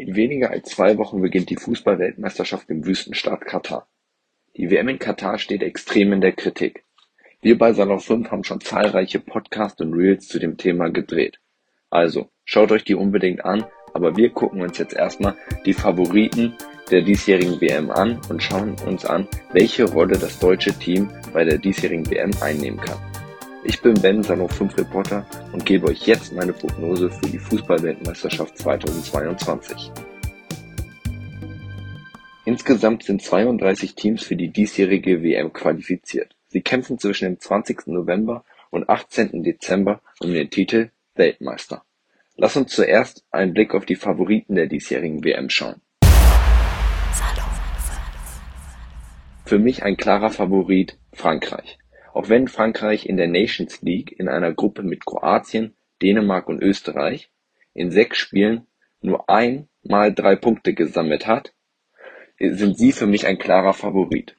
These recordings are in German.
In weniger als zwei Wochen beginnt die Fußball-Weltmeisterschaft im Wüstenstaat Katar. Die WM in Katar steht extrem in der Kritik. Wir bei Salon 5 haben schon zahlreiche Podcasts und Reels zu dem Thema gedreht. Also, schaut euch die unbedingt an, aber wir gucken uns jetzt erstmal die Favoriten der diesjährigen WM an und schauen uns an, welche Rolle das deutsche Team bei der diesjährigen WM einnehmen kann. Ich bin Ben, Salon 5 Reporter und gebe euch jetzt meine Prognose für die Fußballweltmeisterschaft 2022. Insgesamt sind 32 Teams für die diesjährige WM qualifiziert. Sie kämpfen zwischen dem 20. November und 18. Dezember um den Titel Weltmeister. Lass uns zuerst einen Blick auf die Favoriten der diesjährigen WM schauen. Für mich ein klarer Favorit Frankreich. Auch wenn Frankreich in der Nations League in einer Gruppe mit Kroatien, Dänemark und Österreich in sechs Spielen nur einmal drei Punkte gesammelt hat, sind sie für mich ein klarer Favorit.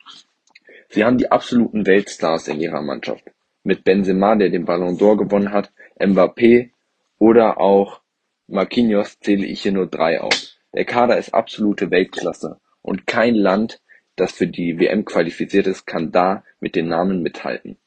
Sie haben die absoluten Weltstars in ihrer Mannschaft. Mit Benzema, der den Ballon d'Or gewonnen hat, Mbappé oder auch Marquinhos zähle ich hier nur drei auf. Der Kader ist absolute Weltklasse und kein Land das für die WM qualifiziert ist, kann da mit den Namen mithalten.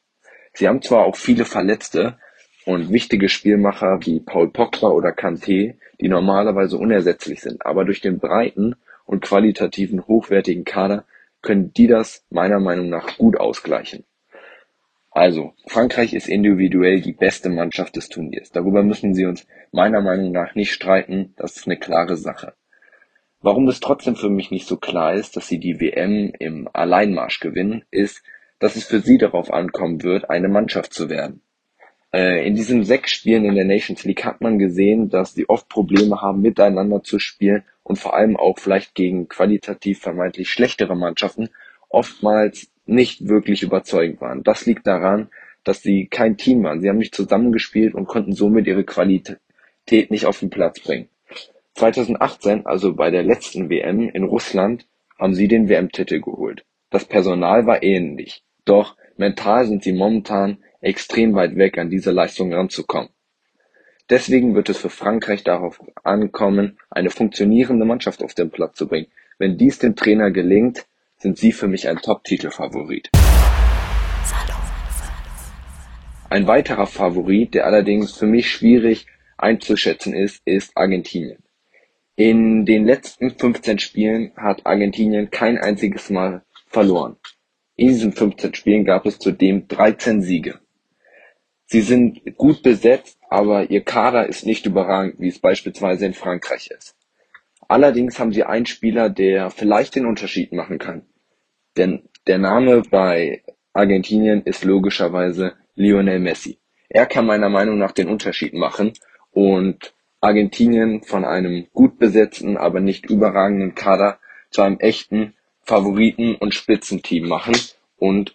Sie haben zwar auch viele Verletzte und wichtige Spielmacher wie Paul Pogba oder Kanté, die normalerweise unersetzlich sind, aber durch den breiten und qualitativen hochwertigen Kader können die das meiner Meinung nach gut ausgleichen. Also, Frankreich ist individuell die beste Mannschaft des Turniers. Darüber müssen sie uns meiner Meinung nach nicht streiten, das ist eine klare Sache. Warum es trotzdem für mich nicht so klar ist, dass sie die WM im Alleinmarsch gewinnen, ist, dass es für sie darauf ankommen wird, eine Mannschaft zu werden. Äh, in diesen sechs Spielen in der Nations League hat man gesehen, dass sie oft Probleme haben, miteinander zu spielen und vor allem auch vielleicht gegen qualitativ vermeintlich schlechtere Mannschaften oftmals nicht wirklich überzeugend waren. Das liegt daran, dass sie kein Team waren. Sie haben nicht zusammengespielt und konnten somit ihre Qualität nicht auf den Platz bringen. 2018, also bei der letzten WM in Russland, haben sie den WM-Titel geholt. Das Personal war ähnlich, doch mental sind sie momentan extrem weit weg, an diese Leistung ranzukommen. Deswegen wird es für Frankreich darauf ankommen, eine funktionierende Mannschaft auf den Platz zu bringen. Wenn dies dem Trainer gelingt, sind sie für mich ein Top-Titelfavorit. Ein weiterer Favorit, der allerdings für mich schwierig einzuschätzen ist, ist Argentinien. In den letzten 15 Spielen hat Argentinien kein einziges Mal verloren. In diesen 15 Spielen gab es zudem 13 Siege. Sie sind gut besetzt, aber ihr Kader ist nicht überragend, wie es beispielsweise in Frankreich ist. Allerdings haben sie einen Spieler, der vielleicht den Unterschied machen kann. Denn der Name bei Argentinien ist logischerweise Lionel Messi. Er kann meiner Meinung nach den Unterschied machen und Argentinien von einem gut besetzten, aber nicht überragenden Kader zu einem echten Favoriten und Spitzenteam machen und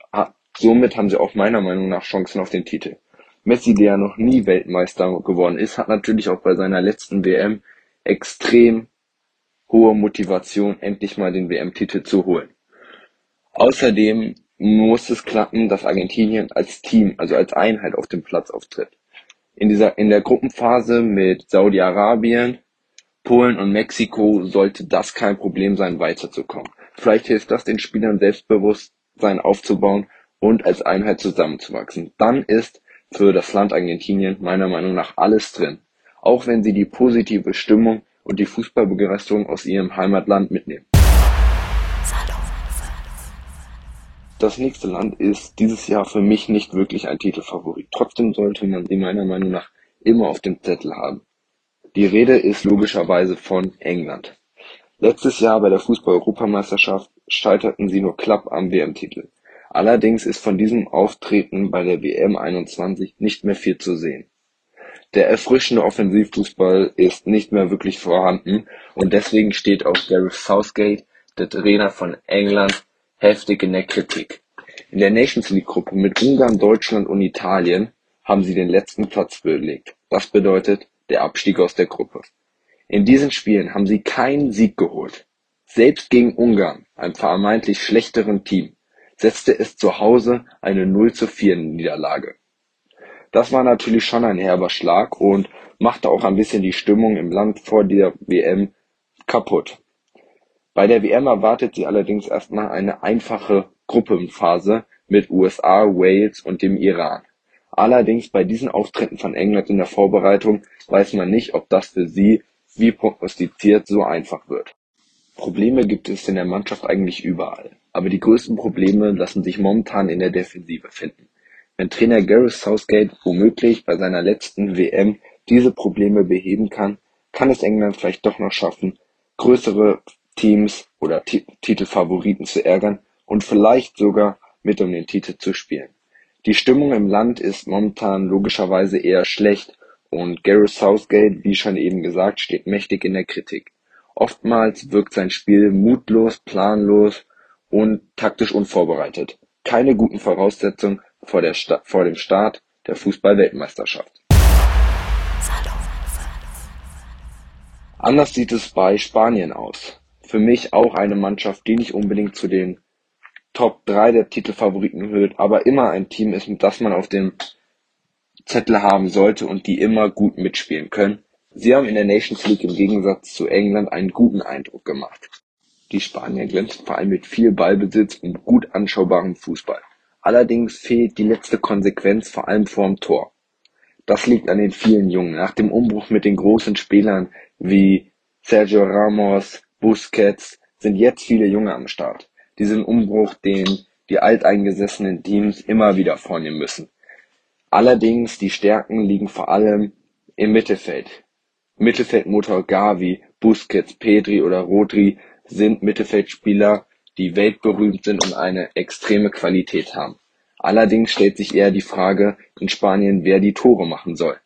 somit haben sie auch meiner Meinung nach Chancen auf den Titel. Messi, der ja noch nie Weltmeister geworden ist, hat natürlich auch bei seiner letzten WM extrem hohe Motivation, endlich mal den WM-Titel zu holen. Außerdem muss es klappen, dass Argentinien als Team, also als Einheit auf dem Platz auftritt in dieser, in der Gruppenphase mit Saudi-Arabien, Polen und Mexiko sollte das kein Problem sein, weiterzukommen. Vielleicht hilft das den Spielern Selbstbewusstsein aufzubauen und als Einheit zusammenzuwachsen. Dann ist für das Land Argentinien meiner Meinung nach alles drin. Auch wenn sie die positive Stimmung und die Fußballbegeisterung aus ihrem Heimatland mitnehmen. Das nächste Land ist dieses Jahr für mich nicht wirklich ein Titelfavorit. Trotzdem sollte man sie meiner Meinung nach immer auf dem Zettel haben. Die Rede ist logischerweise von England. Letztes Jahr bei der Fußball-Europameisterschaft scheiterten sie nur knapp am WM-Titel. Allerdings ist von diesem Auftreten bei der WM 21 nicht mehr viel zu sehen. Der erfrischende Offensivfußball ist nicht mehr wirklich vorhanden und deswegen steht auch Gareth Southgate, der Trainer von England, heftig in der Kritik. In der Nations-League-Gruppe mit Ungarn, Deutschland und Italien haben sie den letzten Platz belegt. Das bedeutet der Abstieg aus der Gruppe. In diesen Spielen haben sie keinen Sieg geholt. Selbst gegen Ungarn, einem vermeintlich schlechteren Team, setzte es zu Hause eine 0 zu 4 Niederlage. Das war natürlich schon ein herber Schlag und machte auch ein bisschen die Stimmung im Land vor der WM kaputt. Bei der WM erwartet sie allerdings erstmal eine einfache Gruppenphase mit USA, Wales und dem Iran. Allerdings bei diesen Auftritten von England in der Vorbereitung weiß man nicht, ob das für sie, wie prognostiziert, so einfach wird. Probleme gibt es in der Mannschaft eigentlich überall, aber die größten Probleme lassen sich momentan in der Defensive finden. Wenn Trainer Gareth Southgate womöglich bei seiner letzten WM diese Probleme beheben kann, kann es England vielleicht doch noch schaffen, größere Teams oder Titelfavoriten zu ärgern und vielleicht sogar mit um den Titel zu spielen. Die Stimmung im Land ist momentan logischerweise eher schlecht und Gareth Southgate, wie schon eben gesagt, steht mächtig in der Kritik. Oftmals wirkt sein Spiel mutlos, planlos und taktisch unvorbereitet. Keine guten Voraussetzungen vor, vor dem Start der Fußball-Weltmeisterschaft. Anders sieht es bei Spanien aus. Für mich auch eine Mannschaft, die nicht unbedingt zu den Top 3 der Titelfavoriten gehört, aber immer ein Team ist, das man auf dem Zettel haben sollte und die immer gut mitspielen können. Sie haben in der Nations League im Gegensatz zu England einen guten Eindruck gemacht. Die Spanier glänzen vor allem mit viel Ballbesitz und gut anschaubarem Fußball. Allerdings fehlt die letzte Konsequenz vor allem vorm Tor. Das liegt an den vielen Jungen. Nach dem Umbruch mit den großen Spielern wie Sergio Ramos, Busquets sind jetzt viele Junge am Start. Diesen Umbruch, den die alteingesessenen Teams immer wieder vornehmen müssen. Allerdings die Stärken liegen vor allem im Mittelfeld. Mittelfeldmotor Gavi, Busquets, Pedri oder Rodri sind Mittelfeldspieler, die weltberühmt sind und eine extreme Qualität haben. Allerdings stellt sich eher die Frage in Spanien, wer die Tore machen soll.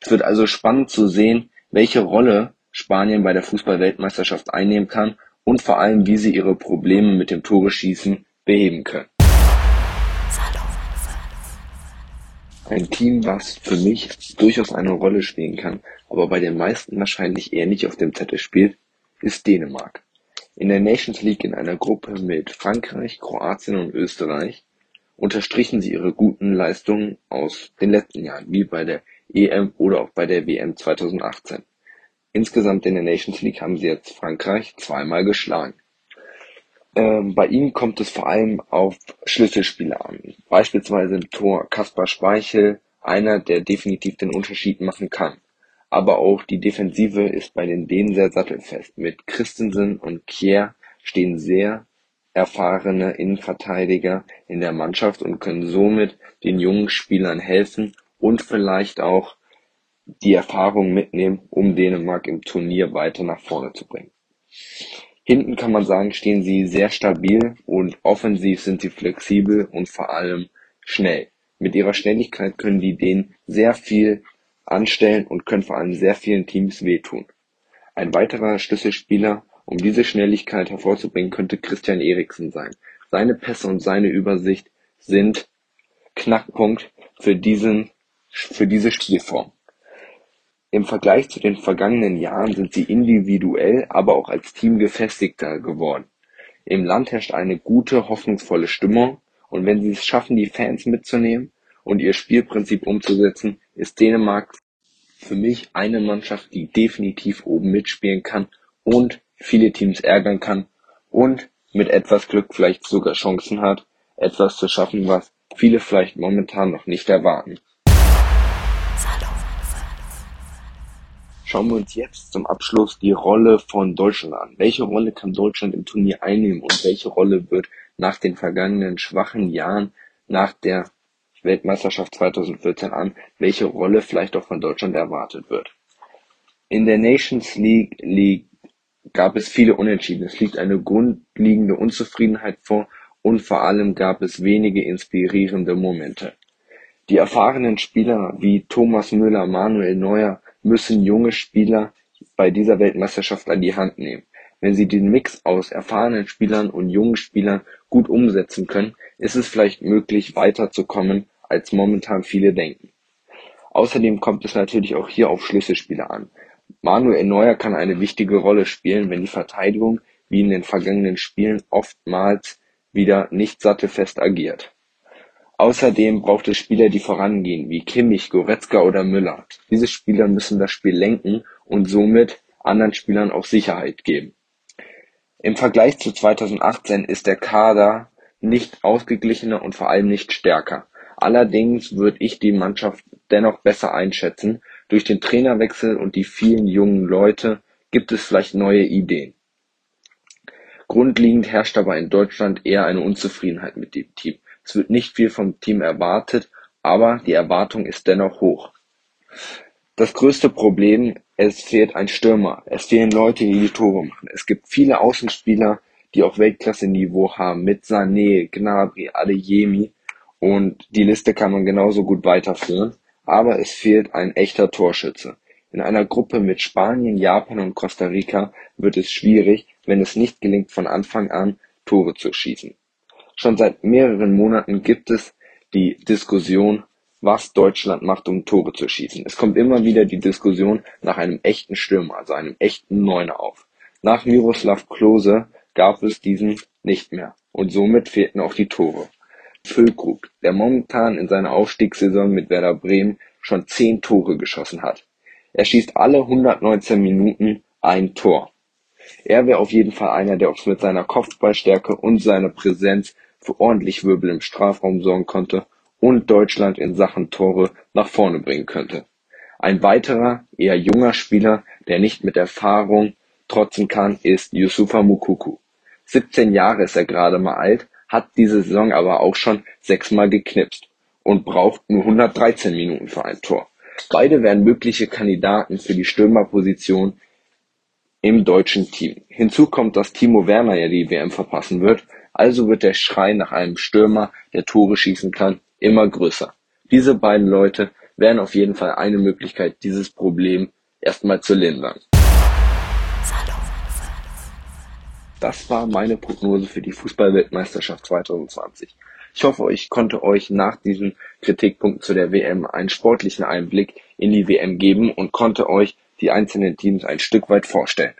Es wird also spannend zu sehen, welche Rolle Spanien bei der Fußballweltmeisterschaft einnehmen kann und vor allem, wie sie ihre Probleme mit dem Toreschießen beheben können. Ein Team, was für mich durchaus eine Rolle spielen kann, aber bei den meisten wahrscheinlich eher nicht auf dem Zettel spielt, ist Dänemark. In der Nations League in einer Gruppe mit Frankreich, Kroatien und Österreich unterstrichen sie ihre guten Leistungen aus den letzten Jahren, wie bei der EM oder auch bei der WM 2018. Insgesamt in der Nations League haben sie jetzt Frankreich zweimal geschlagen. Ähm, bei ihnen kommt es vor allem auf Schlüsselspieler an. Beispielsweise im Tor Kaspar Speichel, einer, der definitiv den Unterschied machen kann. Aber auch die Defensive ist bei den Dänen sehr sattelfest. Mit Christensen und Kier stehen sehr erfahrene Innenverteidiger in der Mannschaft und können somit den jungen Spielern helfen und vielleicht auch die Erfahrung mitnehmen, um Dänemark im Turnier weiter nach vorne zu bringen. Hinten kann man sagen, stehen sie sehr stabil und offensiv sind sie flexibel und vor allem schnell. Mit ihrer Schnelligkeit können die Dänen sehr viel anstellen und können vor allem sehr vielen Teams wehtun. Ein weiterer Schlüsselspieler, um diese Schnelligkeit hervorzubringen, könnte Christian Eriksen sein. Seine Pässe und seine Übersicht sind Knackpunkt für diesen, für diese Spielform. Im Vergleich zu den vergangenen Jahren sind sie individuell, aber auch als Team gefestigter geworden. Im Land herrscht eine gute, hoffnungsvolle Stimmung, und wenn sie es schaffen, die Fans mitzunehmen und ihr Spielprinzip umzusetzen, ist Dänemark für mich eine Mannschaft, die definitiv oben mitspielen kann und viele Teams ärgern kann und mit etwas Glück vielleicht sogar Chancen hat, etwas zu schaffen, was viele vielleicht momentan noch nicht erwarten. Schauen wir uns jetzt zum Abschluss die Rolle von Deutschland an. Welche Rolle kann Deutschland im Turnier einnehmen und welche Rolle wird nach den vergangenen schwachen Jahren nach der Weltmeisterschaft 2014 an, welche Rolle vielleicht auch von Deutschland erwartet wird? In der Nations League, League gab es viele Unentschieden. Es liegt eine grundlegende Unzufriedenheit vor und vor allem gab es wenige inspirierende Momente. Die erfahrenen Spieler wie Thomas Müller, Manuel Neuer müssen junge Spieler bei dieser Weltmeisterschaft an die Hand nehmen. Wenn sie den Mix aus erfahrenen Spielern und jungen Spielern gut umsetzen können, ist es vielleicht möglich, weiterzukommen, als momentan viele denken. Außerdem kommt es natürlich auch hier auf Schlüsselspieler an. Manuel Neuer kann eine wichtige Rolle spielen, wenn die Verteidigung, wie in den vergangenen Spielen, oftmals wieder nicht sattelfest agiert. Außerdem braucht es Spieler, die vorangehen, wie Kimmich, Goretzka oder Müller. Diese Spieler müssen das Spiel lenken und somit anderen Spielern auch Sicherheit geben. Im Vergleich zu 2018 ist der Kader nicht ausgeglichener und vor allem nicht stärker. Allerdings würde ich die Mannschaft dennoch besser einschätzen. Durch den Trainerwechsel und die vielen jungen Leute gibt es vielleicht neue Ideen. Grundlegend herrscht aber in Deutschland eher eine Unzufriedenheit mit dem Team. Es wird nicht viel vom Team erwartet, aber die Erwartung ist dennoch hoch. Das größte Problem, es fehlt ein Stürmer. Es fehlen Leute, die die Tore machen. Es gibt viele Außenspieler, die auch Weltklasse-Niveau haben, mit Sané, Gnabry, Adeyemi. Und die Liste kann man genauso gut weiterführen. Aber es fehlt ein echter Torschütze. In einer Gruppe mit Spanien, Japan und Costa Rica wird es schwierig, wenn es nicht gelingt, von Anfang an Tore zu schießen. Schon seit mehreren Monaten gibt es die Diskussion, was Deutschland macht, um Tore zu schießen. Es kommt immer wieder die Diskussion nach einem echten Stürmer, also einem echten Neuner auf. Nach Miroslav Klose gab es diesen nicht mehr und somit fehlten auch die Tore. Füllkrug, der momentan in seiner Aufstiegssaison mit Werder Bremen schon zehn Tore geschossen hat. Er schießt alle 119 Minuten ein Tor. Er wäre auf jeden Fall einer, der auch mit seiner Kopfballstärke und seiner Präsenz für ordentlich Wirbel im Strafraum sorgen konnte und Deutschland in Sachen Tore nach vorne bringen könnte. Ein weiterer, eher junger Spieler, der nicht mit Erfahrung trotzen kann, ist Yusufa Mukuku. 17 Jahre ist er gerade mal alt, hat diese Saison aber auch schon sechsmal geknipst und braucht nur 113 Minuten für ein Tor. Beide wären mögliche Kandidaten für die Stürmerposition im deutschen Team. Hinzu kommt, dass Timo Werner ja die WM verpassen wird, also wird der Schrei nach einem Stürmer, der Tore schießen kann, immer größer. Diese beiden Leute wären auf jeden Fall eine Möglichkeit, dieses Problem erstmal zu lindern. Das war meine Prognose für die Fußballweltmeisterschaft 2020. Ich hoffe, ich konnte euch nach diesem Kritikpunkt zu der WM einen sportlichen Einblick in die WM geben und konnte euch die einzelnen Teams ein Stück weit vorstellen.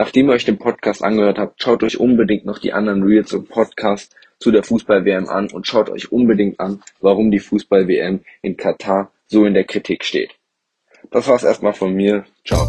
Nachdem ihr euch den Podcast angehört habt, schaut euch unbedingt noch die anderen Reels und Podcasts zu der Fußball-WM an und schaut euch unbedingt an, warum die Fußball-WM in Katar so in der Kritik steht. Das war's erstmal von mir. Ciao.